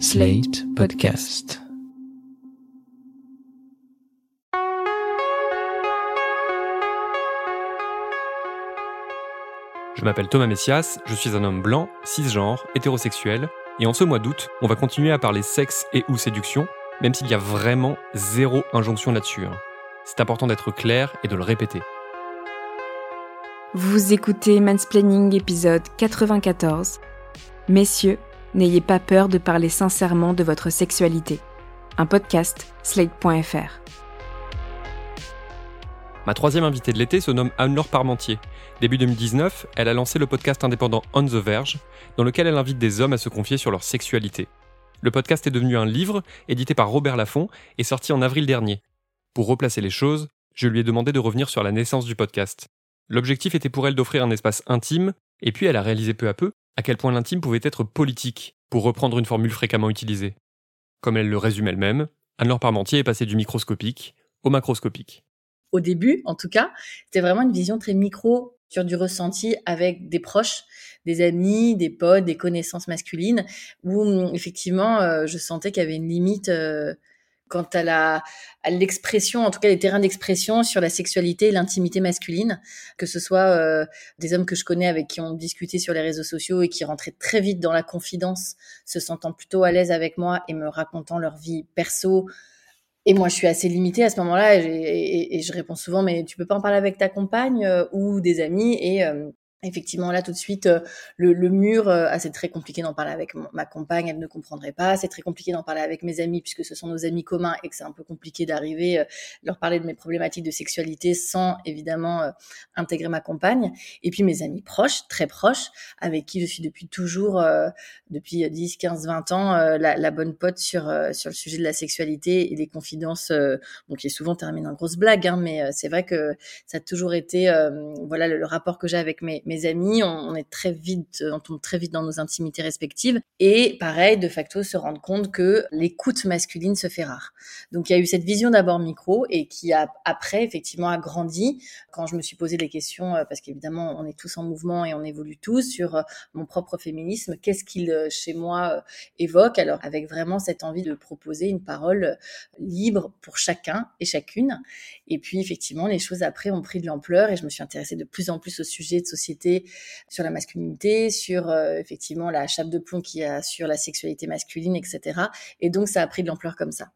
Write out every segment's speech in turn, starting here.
Slate Podcast. Je m'appelle Thomas Messias, je suis un homme blanc, cisgenre, hétérosexuel, et en ce mois d'août, on va continuer à parler sexe et ou séduction, même s'il y a vraiment zéro injonction là-dessus. hein. C'est important d'être clair et de le répéter. Vous écoutez Mansplaining épisode 94. Messieurs, n'ayez pas peur de parler sincèrement de votre sexualité. Un podcast slate.fr. Ma troisième invitée de l'été se nomme Anne-Laure Parmentier. Début 2019, elle a lancé le podcast indépendant On the Verge, dans lequel elle invite des hommes à se confier sur leur sexualité. Le podcast est devenu un livre, édité par Robert Laffont, et sorti en avril dernier. Pour replacer les choses, je lui ai demandé de revenir sur la naissance du podcast. L'objectif était pour elle d'offrir un espace intime, et puis elle a réalisé peu à peu à quel point l'intime pouvait être politique, pour reprendre une formule fréquemment utilisée. Comme elle le résume elle-même, Anne-Laure Parmentier est passée du microscopique au macroscopique. au début, en tout cas, c'était vraiment une vision très micro sur du ressenti avec des proches, des amis, des potes, des connaissances masculines, où effectivement, euh, je sentais qu'il y avait une limite euh, quant à la à l'expression, en tout cas les terrains d'expression sur la sexualité et l'intimité masculine, que ce soit euh, des hommes que je connais avec qui on discutait sur les réseaux sociaux et qui rentraient très vite dans la confidence, se sentant plutôt à l'aise avec moi et me racontant leur vie perso, et moi, je suis assez limitée à ce moment-là, et, je réponds souvent, mais tu peux pas en parler avec ta compagne euh, ou des amis. Et euh, effectivement, là, tout de suite, euh, le, le mur, euh, ah, c'est très compliqué d'en parler avec ma compagne, elle ne comprendrait pas. C'est très compliqué d'en parler avec mes amis, puisque ce sont nos amis communs et que c'est un peu compliqué d'arriver, euh, leur parler de mes problématiques de sexualité sans, évidemment, euh, intégrer ma compagne. Et puis mes amis proches, très proches, avec qui je suis depuis toujours, euh, depuis 10, 15, 20 ans, la, la bonne pote sur, sur le sujet de la sexualité et des confidences, bon, qui est souvent terminé en grosse blague, hein, mais c'est vrai que ça a toujours été, voilà, le, le rapport que j'ai avec mes, mes amis, on, est très vite, on tombe très vite dans nos intimités respectives. Et pareil, de facto, se rendre compte que l'écoute masculine se fait rare. Donc il y a eu cette vision d'abord micro et qui a après effectivement a grandi quand je me suis posé les questions, euh, parce qu'évidemment on est tous en mouvement et on évolue tous sur euh, mon propre féminisme, qu'est-ce qu'il euh, chez moi euh, évoque, alors avec vraiment cette envie de proposer une parole euh, libre pour chacun et chacune. Et puis effectivement les choses après ont pris de l'ampleur et je me suis intéressée de plus en plus au sujet de société sur la masculinité, sur euh, effectivement la chape de plomb qu'il y a sur la sexualité masculine, etc. Et donc ça a pris de l'ampleur comme ça.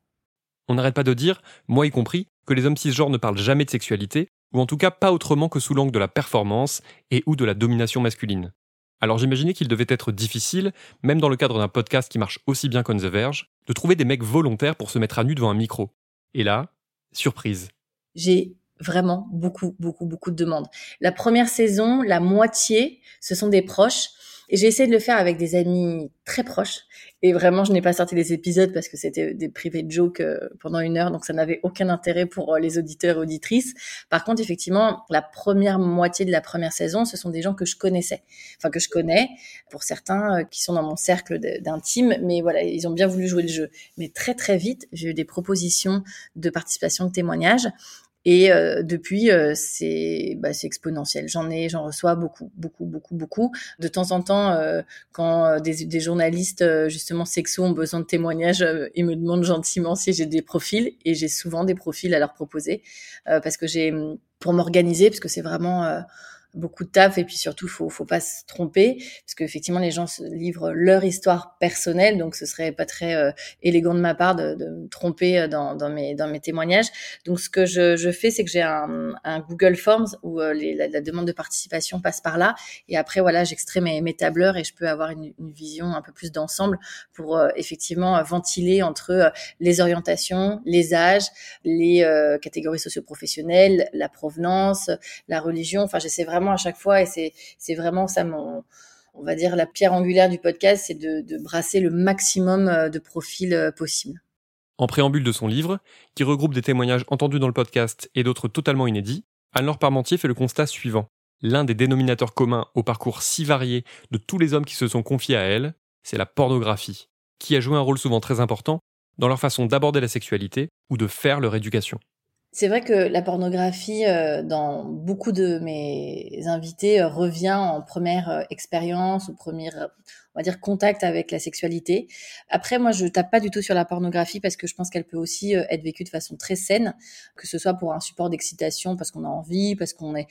On n'arrête pas de dire, moi y compris, que les hommes cisgenres ne parlent jamais de sexualité, ou en tout cas pas autrement que sous l'angle de la performance et ou de la domination masculine. Alors j'imaginais qu'il devait être difficile, même dans le cadre d'un podcast qui marche aussi bien qu'On The Verge, de trouver des mecs volontaires pour se mettre à nu devant un micro. Et là, surprise. j'ai vraiment beaucoup, beaucoup, beaucoup de demandes. La première saison, la moitié, ce sont des proches. Et j'ai essayé de le faire avec des amis très proches. Et vraiment, je n'ai pas sorti les épisodes parce que c'était des privés de jokes euh, pendant une heure, donc ça n'avait aucun intérêt pour euh, les auditeurs et auditrices. Par contre, effectivement, la première moitié de la première saison, ce sont des gens que je connaissais, enfin que je connais, pour certains euh, qui sont dans mon cercle d'intime, mais voilà, ils ont bien voulu jouer le jeu. Mais très très vite, j'ai eu des propositions de participation, de témoignages. Et euh, depuis, euh, c'est bah, exponentiel. J'en ai, j'en reçois beaucoup, beaucoup, beaucoup, beaucoup. De temps en temps, euh, quand euh, des, des journalistes euh, justement sexos ont besoin de témoignages, euh, ils me demandent gentiment si j'ai des profils, et j'ai souvent des profils à leur proposer parce que j'ai pour m'organiser, parce que c'est vraiment beaucoup de taf et puis surtout faut faut pas se tromper parce qu'effectivement les gens se livrent leur histoire personnelle donc ce serait pas très euh, élégant de ma part de, de me tromper euh, dans, dans mes dans mes témoignages. Donc ce que je, je fais c'est que j'ai un, un Google Forms où euh, la, la demande de participation passe par là et après voilà j'extrais mes, mes tableurs et je peux avoir une, une vision un peu plus d'ensemble pour euh, effectivement euh, ventiler entre euh, les orientations les âges les catégories socio-professionnelles la provenance la religion. Enfin j'essaie vraiment à chaque fois et c'est c'est vraiment ça mon on va dire la pierre angulaire du podcast c'est de, de brasser le maximum euh, de profils euh, possibles En préambule de son livre, qui regroupe des témoignages entendus dans le podcast et d'autres totalement inédits, Anne-Laure Parmentier fait le constat suivant. L'un des dénominateurs communs au parcours si varié de tous les hommes qui se sont confiés à elle, c'est la pornographie, qui a joué un rôle souvent très important dans leur façon d'aborder la sexualité ou de faire leur éducation. C'est vrai que la pornographie, euh, dans beaucoup de mes invités, euh, revient en première euh, expérience ou première, on va dire, contact avec la sexualité. Après, moi, je tape pas du tout sur la pornographie parce que je pense qu'elle peut aussi être vécue de façon très saine, que ce soit pour un support d'excitation parce qu'on a envie, parce qu'on est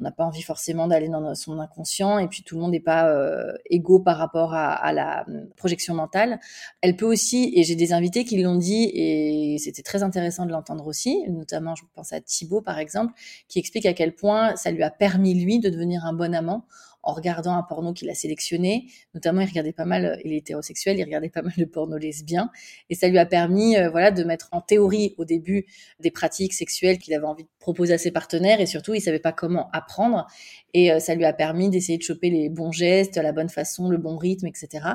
on n'a pas envie forcément d'aller dans son inconscient et puis tout le monde n'est pas euh, égaux par rapport à, la hum, projection mentale. Elle peut aussi, et j'ai des invités qui l'ont dit et c'était très intéressant de l'entendre aussi, notamment je pense à Thibaut par exemple, qui explique à quel point ça lui a permis lui de devenir un bon amant en regardant un porno qu'il a sélectionné. Notamment, il regardait pas mal, il est hétérosexuel, il regardait pas mal de porno lesbien. Et ça lui a permis, euh, voilà, de mettre en théorie au début des pratiques sexuelles qu'il avait envie de proposer à ses partenaires. Et surtout, il savait pas comment apprendre. Et euh, ça lui a permis d'essayer de choper les bons gestes, la bonne façon, le bon rythme, etc.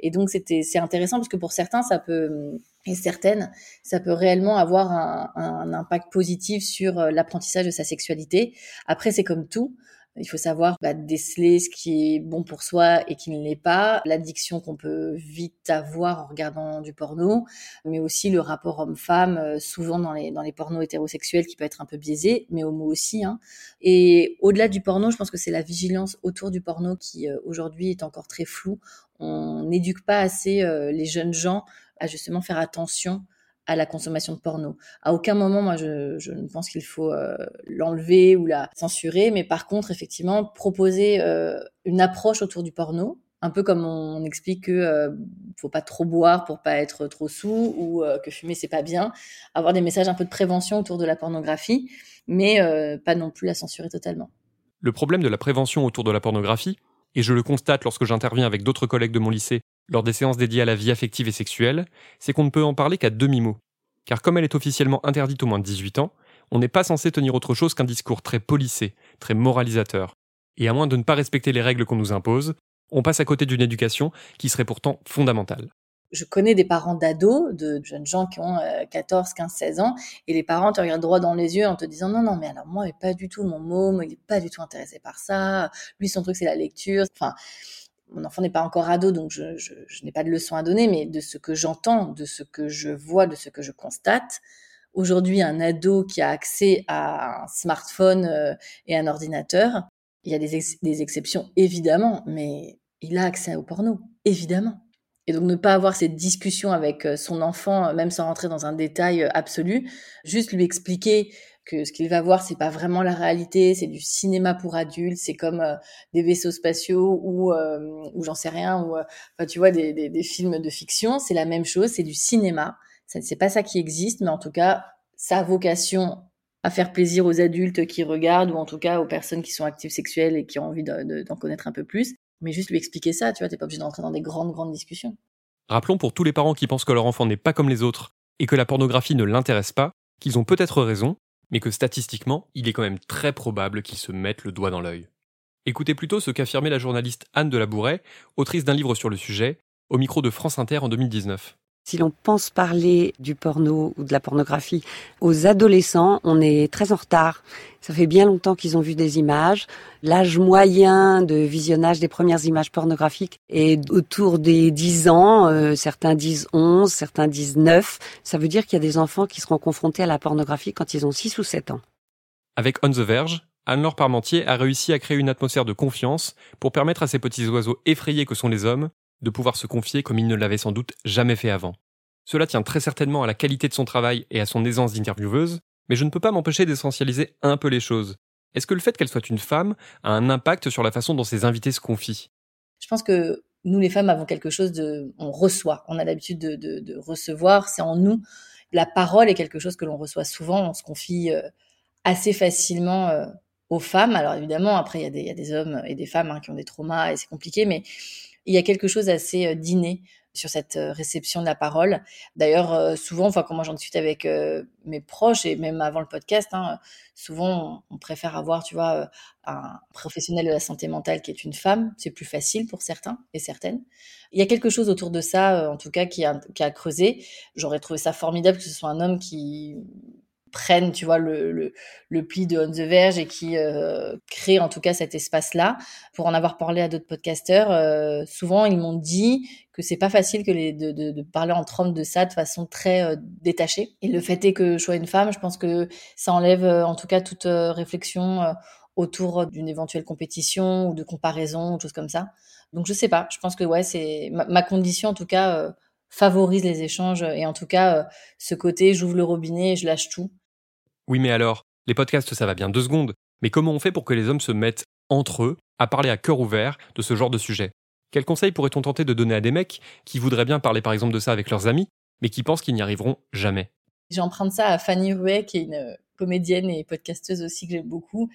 Et donc, c'était, c'est intéressant parce que pour certains, ça peut, et certaines, ça peut réellement avoir un, un impact positif sur euh, l'apprentissage de sa sexualité. Après, c'est comme tout. Il faut savoir bah, déceler ce qui est bon pour soi et qui ne l'est pas, l'addiction qu'on peut vite avoir en regardant du porno, mais aussi le rapport homme-femme, euh, souvent dans les, dans les pornos hétérosexuels qui peut être un peu biaisé, mais homo aussi. Hein. Et au-delà du porno, je pense que c'est la vigilance autour du porno qui euh, aujourd'hui est encore très floue. On n'éduque pas assez euh, les jeunes gens à justement faire attention à la consommation de porno. À aucun moment, moi, je, ne pense qu'il faut euh, l'enlever ou la censurer, mais par contre, effectivement, proposer euh, une approche autour du porno, un peu comme on explique que euh, faut pas trop boire pour pas être trop sous ou euh, que fumer c'est pas bien, avoir des messages un peu de prévention autour de la pornographie, mais pas non plus la censurer totalement. Le problème de la prévention autour de la pornographie, et je le constate lorsque j'interviens avec d'autres collègues de mon lycée lors des séances dédiées à la vie affective et sexuelle, c'est qu'on ne peut en parler qu'à demi-mot. Car comme elle est officiellement interdite au moins de 18 ans, on n'est pas censé tenir autre chose qu'un discours très polissé, très moralisateur. Et à moins de ne pas respecter les règles qu'on nous impose, on passe à côté d'une éducation qui serait pourtant fondamentale. Je connais des parents d'ados, de jeunes gens qui ont 14, 15, 16 ans, et les parents te regardent droit dans les yeux en te disant non, non, mais alors moi, il pas du tout mon môme, il est pas du tout intéressé par ça, lui, son truc, c'est la lecture. Enfin, mon enfant n'est pas encore ado, donc je, n'ai pas de leçon à donner, mais de ce que j'entends, de ce que je vois, de ce que je constate, aujourd'hui, un ado qui a accès à un smartphone euh, et un ordinateur, il y a des, exceptions évidemment, mais il a accès au porno, évidemment. Et donc ne pas avoir cette discussion avec euh, son enfant, même sans rentrer dans un détail euh, absolu, juste lui expliquer que ce qu'il va voir c'est pas vraiment la réalité, c'est du cinéma pour adultes, c'est comme euh, des vaisseaux spatiaux ou euh, ou j'en sais rien ou euh, enfin tu vois des, films de fiction, c'est la même chose, c'est du cinéma. C'est pas ça qui existe, mais en tout cas sa vocation à faire plaisir aux adultes qui regardent ou en tout cas aux personnes qui sont actives sexuelles et qui ont envie d'en connaître un peu plus. Mais juste lui expliquer ça, tu vois, t'es pas obligé d'entrer dans des grandes grandes discussions. Rappelons pour tous les parents qui pensent que leur enfant n'est pas comme les autres et que la pornographie ne l'intéresse pas, qu'ils ont peut-être raison, mais que statistiquement, il est quand même très probable qu'ils se mettent le doigt dans l'œil. Écoutez plutôt ce qu'affirmait la journaliste Anne de la Bourret, autrice d'un livre sur le sujet, au micro de France Inter en 2019. Si l'on pense parler du porno ou de la pornographie aux adolescents, on est très en retard. Ça fait bien longtemps qu'ils ont vu des images. L'âge moyen de visionnage des premières images pornographiques est autour des 10 ans. Euh, certains disent 11, certains disent 9. Ça veut dire qu'il y a des enfants qui seront confrontés à la pornographie quand ils ont 6 ou 7 ans. Avec On the Verge, Anne-Laure Parmentier a réussi à créer une atmosphère de confiance pour permettre à ces petits oiseaux effrayés que sont les hommes de pouvoir se confier comme il ne l'avait sans doute jamais fait avant. Cela tient très certainement à la qualité de son travail et à son aisance d'intervieweuse, mais je ne peux pas m'empêcher d'essentialiser un peu les choses. Est-ce que le fait qu'elle soit une femme a un impact sur la façon dont ses invités se confient? Je pense que nous, les femmes, avons quelque chose de... On reçoit, on a l'habitude de, recevoir, c'est en nous. La parole est quelque chose que l'on reçoit souvent, on se confie euh, assez facilement euh, aux femmes. Alors évidemment, après, il y, a des hommes et des femmes hein, qui ont des traumas et c'est compliqué, mais il y a quelque chose assez euh, d'inné sur cette euh, réception de la parole. D'ailleurs, euh, souvent, enfin, quand moi j'en discute avec mes proches et même avant le podcast, hein, souvent on, préfère avoir, tu vois, un professionnel de la santé mentale qui est une femme. C'est plus facile pour certains et certaines. Il y a quelque chose autour de ça, en tout cas, qui a creusé. J'aurais trouvé ça formidable que ce soit un homme qui prennent, tu vois, le, le, le, pli de On the Verge et qui euh, créent en tout cas cet espace-là. Pour en avoir parlé à d'autres podcasteurs, euh, souvent ils m'ont dit que c'est pas facile que les, de, de, de, parler entre hommes de ça de façon très euh, détachée. Et le fait est que je sois une femme, je pense que ça enlève euh, en tout cas toute euh, réflexion euh, autour d'une éventuelle compétition ou de comparaison ou choses comme ça. Donc je sais pas, je pense que ouais, c'est ma, ma condition en tout cas favorise les échanges et en tout cas ce côté j'ouvre le robinet et je lâche tout oui, mais alors, les podcasts, ça va bien deux secondes. Mais comment on fait pour que les hommes se mettent entre eux à parler à cœur ouvert de ce genre de sujet? Quels conseils pourrait-on tenter de donner à des mecs qui voudraient bien parler par exemple de ça avec leurs amis, mais qui pensent qu'ils n'y arriveront jamais? J'emprunte ça à Fanny Rouet, qui est une euh, comédienne et podcasteuse aussi que j'aime beaucoup,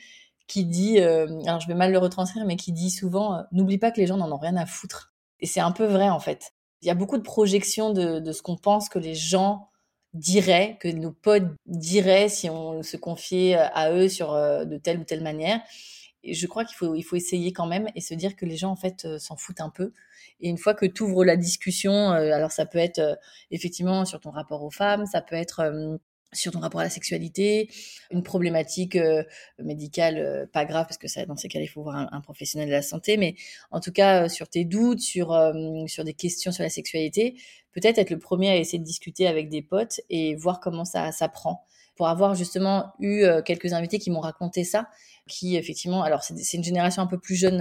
qui dit, euh, alors je vais mal le retranscrire, mais qui dit souvent, euh, n'oublie pas que les gens n'en ont rien à foutre. Et c'est un peu vrai en fait. Il y a beaucoup de projections de ce qu'on pense que les gens dirait, que nos potes diraient si on se confiait euh, à eux sur euh, de telle ou telle manière. Et je crois qu'il faut, il faut essayer quand même et se dire que les gens en fait euh, s'en foutent un peu. Et une fois que tu ouvres la discussion, alors ça peut être effectivement sur ton rapport aux femmes, ça peut être sur ton rapport à la sexualité, une problématique euh, médicale euh, pas grave parce que ça dans ces cas-là il faut voir un, professionnel de la santé mais en tout cas euh, sur tes doutes, sur sur des questions sur la sexualité, peut-être être le premier à essayer de discuter avec des potes et voir comment ça ça prend. Pour avoir justement eu quelques invités qui m'ont raconté ça, qui effectivement, alors c'est une génération un peu plus jeune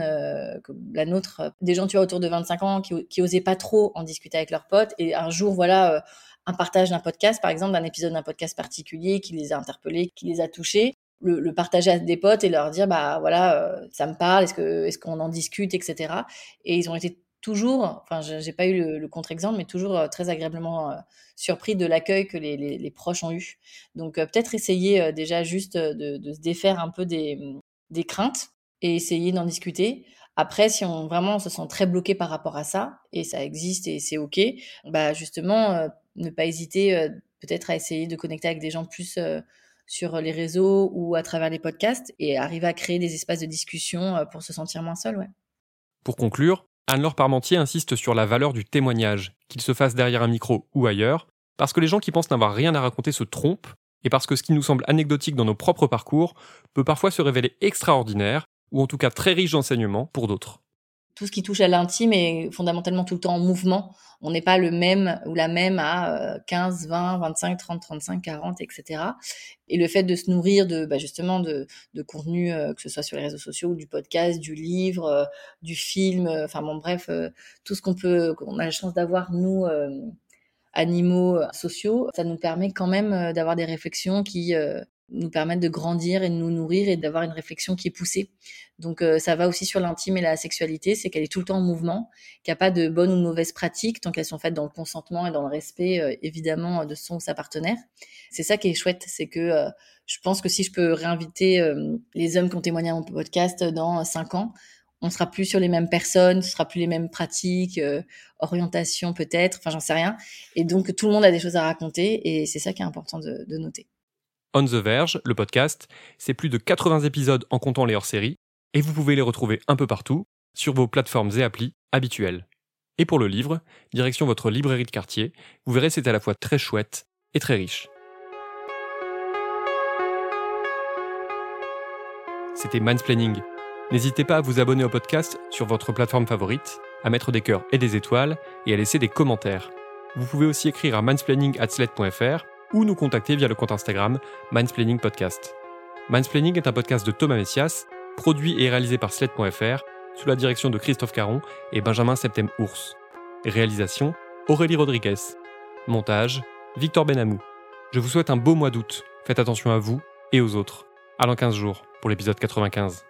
que la nôtre, des gens tu vois autour de 25 ans qui, qui osaient pas trop en discuter avec leurs potes et un jour voilà un partage d'un podcast, par exemple, d'un épisode d'un podcast particulier qui les a interpellés, qui les a touchés, le, le partager à des potes et leur dire, bah voilà, euh, ça me parle, est-ce que est-ce qu'on en discute, etc. Et ils ont été toujours, enfin, j'ai pas eu le, le contre-exemple, mais toujours euh, très agréablement euh, surpris de l'accueil que les, les, les, proches ont eu. Donc peut-être essayer déjà juste de, de, se défaire un peu des, des craintes et essayer d'en discuter. Après, si on vraiment se sent très bloqué par rapport à ça, et ça existe et c'est ok, bah justement ne pas hésiter euh, peut-être à essayer de connecter avec des gens plus euh, sur les réseaux ou à travers les podcasts et arriver à créer des espaces de discussion euh, pour se sentir moins seul. Ouais. Pour conclure, Anne-Laure Parmentier insiste sur la valeur du témoignage, qu'il se fasse derrière un micro ou ailleurs, parce que les gens qui pensent n'avoir rien à raconter se trompent, et parce que ce qui nous semble anecdotique dans nos propres parcours peut parfois se révéler extraordinaire, ou en tout cas très riche d'enseignements pour d'autres tout ce qui touche à l'intime est fondamentalement tout le temps en mouvement. On n'est pas le même ou la même à 15, 20, 25, 30, 35, 40, etc. Et le fait de se nourrir de bah justement de, de contenu, euh, que ce soit sur les réseaux sociaux, ou du podcast, du livre, euh, du film, euh, enfin bon bref, tout ce qu'on peut, qu'on a la chance d'avoir nous animaux sociaux, ça nous permet quand même d'avoir des réflexions qui nous permettent de grandir et de nous nourrir et d'avoir une réflexion qui est poussée. Donc euh, ça va aussi sur l'intime et la sexualité, c'est qu'elle est tout le temps en mouvement, qu'il n'y a pas de bonnes ou de mauvaises pratiques tant qu'elles sont faites dans le consentement et dans le respect euh, évidemment de son ou sa partenaire. C'est ça qui est chouette, c'est que euh, je pense que si je peux réinviter euh, les hommes qui ont témoigné à mon podcast dans cinq ans, on sera plus sur les mêmes personnes, ce sera plus les mêmes pratiques, orientations peut-être, enfin j'en sais rien. Et donc tout le monde a des choses à raconter et c'est ça qui est important de, de noter. On the Verge, le podcast, c'est plus de 80 épisodes en comptant les hors-séries, et vous pouvez les retrouver un peu partout, sur vos plateformes et applis habituelles. Et pour le livre, direction votre librairie de quartier, vous verrez c'est à la fois très chouette et très riche. C'était Mansplaining. N'hésitez pas à vous abonner au podcast sur votre plateforme favorite, à mettre des cœurs et des étoiles, et à laisser des commentaires. Vous pouvez aussi écrire à mansplaining.sled.fr ou nous contacter via le compte Instagram Mindsplaining Podcast. Mindsplaining est un podcast de Thomas Messias, produit et réalisé par Sled.fr, sous la direction de Christophe Caron et Benjamin Septem-Ours. Réalisation Aurélie Rodriguez. Montage Victor Benamou. Je vous souhaite un beau mois d'août. Faites attention à vous et aux autres. À dans 15 jours pour l'épisode 95.